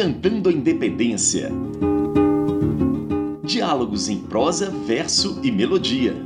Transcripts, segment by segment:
Cantando a Independência. Diálogos em prosa, verso e melodia.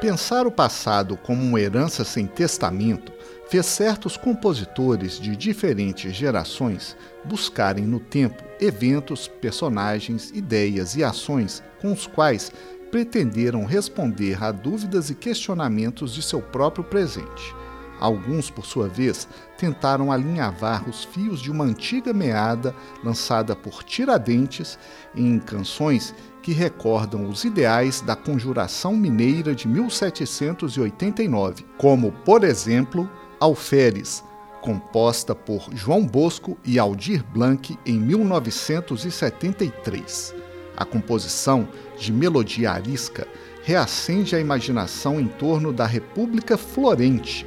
Pensar o passado como uma herança sem testamento fez certos compositores de diferentes gerações buscarem no tempo eventos, personagens, ideias e ações com os quais pretenderam responder a dúvidas e questionamentos de seu próprio presente. Alguns, por sua vez, tentaram alinhavar os fios de uma antiga meada lançada por Tiradentes em canções que recordam os ideais da Conjuração Mineira de 1789, como, por exemplo, Alferes, composta por João Bosco e Aldir Blanc em 1973. A composição, de melodia arisca, reacende a imaginação em torno da República Florente,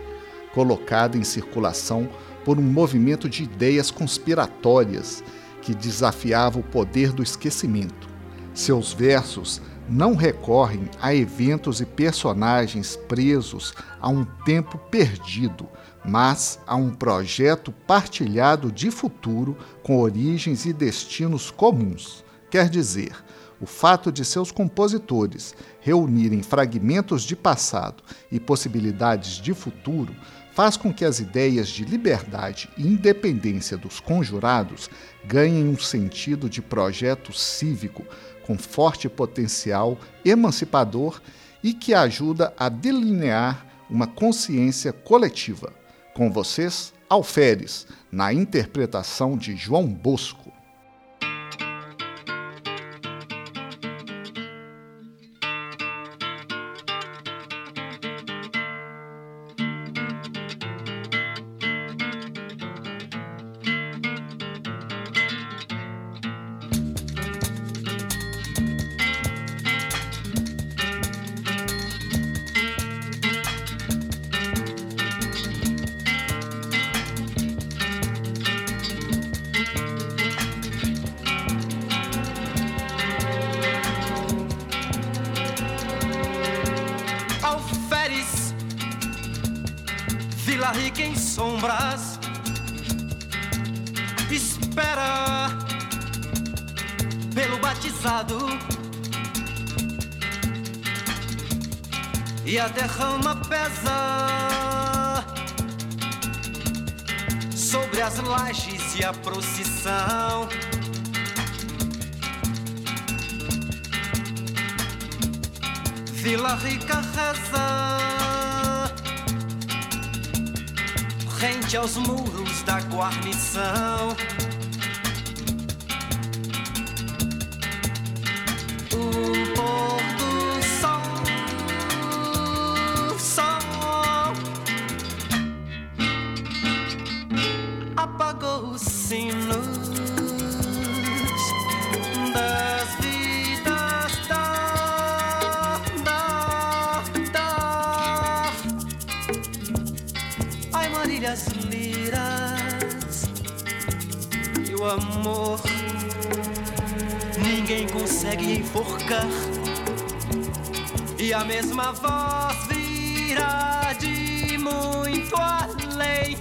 colocada em circulação por um movimento de ideias conspiratórias que desafiava o poder do esquecimento. Seus versos não recorrem a eventos e personagens presos a um tempo perdido, mas a um projeto partilhado de futuro com origens e destinos comuns. Quer dizer, o fato de seus compositores reunirem fragmentos de passado e possibilidades de futuro faz com que as ideias de liberdade e independência dos conjurados ganhem um sentido de projeto cívico com forte potencial emancipador e que ajuda a delinear uma consciência coletiva. Com vocês, Alferes, na interpretação de João Bosco. Rica em sombras, espera pelo batizado. E a derrama pesa sobre as lajes e a procissão. Vila Rica reza rente aos muros da guarnição. O pôr do sol, sol apagou os sinos amor ninguém consegue enforcar e a mesma voz virá de muito além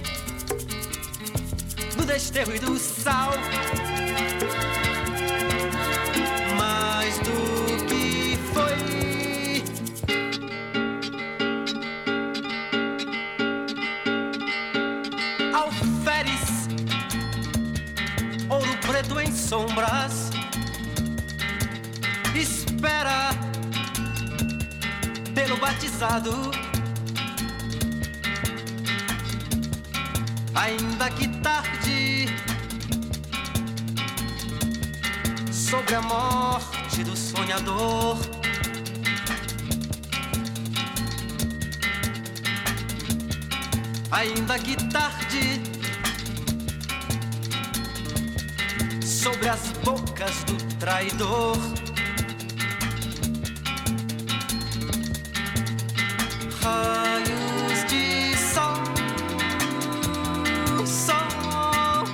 do desterro e do sal. Batizado. Ainda que tarde, sobre a morte do sonhador. Ainda que tarde, sobre as bocas do traidor. raios de sol, sol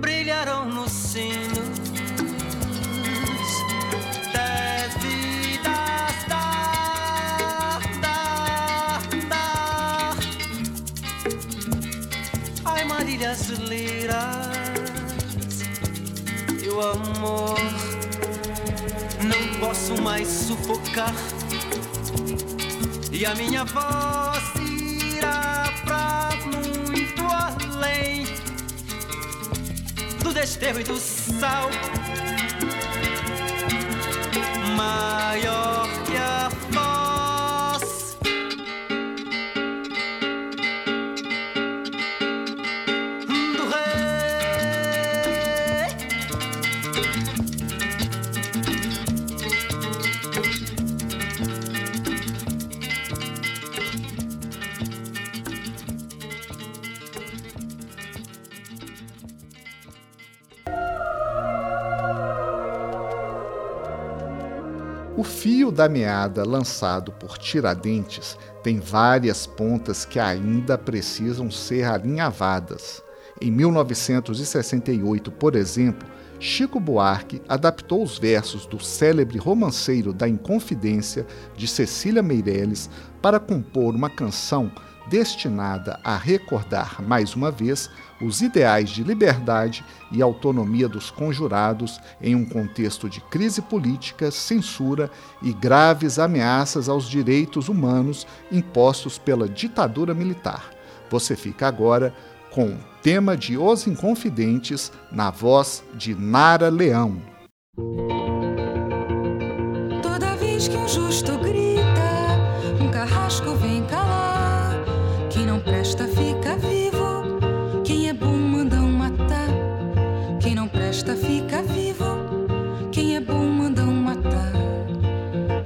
brilharão nos sinos das vidas da, da, da. Ai, Marília Azuleiras, eu amor não posso mais sufocar. E a minha voz irá pra muito além do desterro e do sal. Maior O fio da meada lançado por Tiradentes tem várias pontas que ainda precisam ser alinhavadas. Em 1968, por exemplo, Chico Buarque adaptou os versos do célebre romanceiro da Inconfidência de Cecília Meirelles para compor uma canção destinada a recordar mais uma vez os ideais de liberdade e autonomia dos conjurados em um contexto de crise política, censura e graves ameaças aos direitos humanos impostos pela ditadura militar. Você fica agora com o tema de Os Inconfidentes na voz de Nara Leão. Toda vez que um justo grita, um carrasco vem calar. Presta fica vivo, quem é bom mandam matar. Quem não presta fica vivo, quem é bom mandam matar.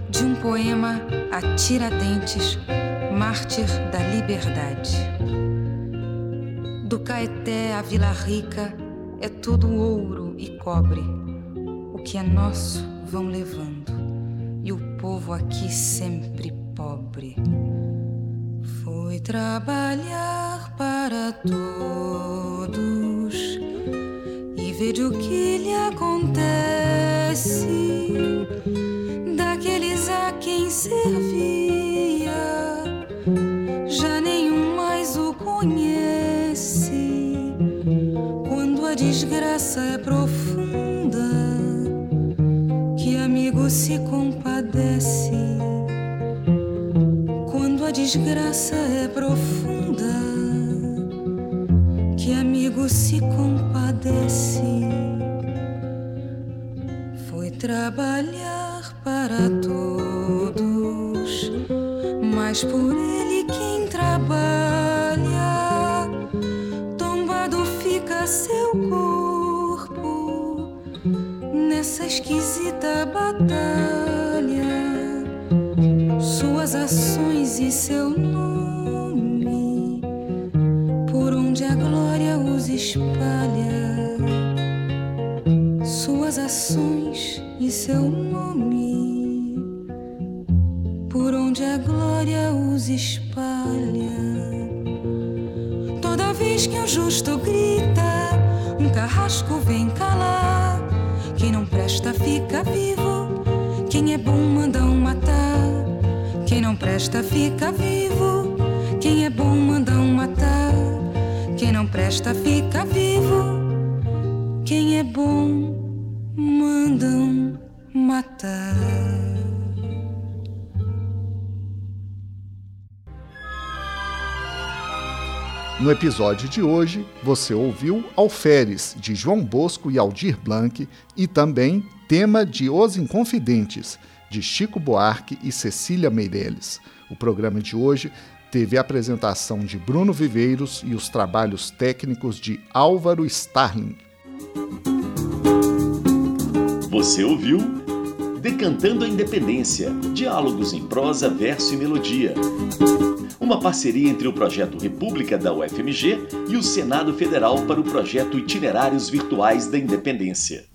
De um poema a Tiradentes, mártir da liberdade. Do Caeté à Vila Rica é tudo ouro e cobre. O que é nosso vão levando, e o povo aqui sempre pobre. Trabalhar para todos e veja o que lhe acontece. Daqueles a quem servia, já nenhum mais o conhece. Quando a desgraça é profunda, que amigo se compadece. Desgraça é profunda, que amigo se compadece. Foi trabalhar para todos, mas por ele quem trabalha, tombado fica seu corpo nessa esquisita batalha. Suas ações e seu nome, por onde a glória os espalha. Suas ações e seu nome, por onde a glória os espalha. Toda vez que um justo grita, um carrasco vem calar. Quem não presta fica vivo, quem é bom mandam matar. Quem não presta fica vivo, quem é bom mandam matar. Quem não presta fica vivo, quem é bom mandam matar. No episódio de hoje, você ouviu Alferes, de João Bosco e Aldir Blanc, e também tema de Os Inconfidentes, de Chico Buarque e Cecília Meirelles. O programa de hoje teve a apresentação de Bruno Viveiros e os trabalhos técnicos de Álvaro Starling. Você ouviu Decantando a Independência Diálogos em prosa, verso e melodia. Uma parceria entre o projeto República da UFMG e o Senado Federal para o projeto Itinerários Virtuais da Independência.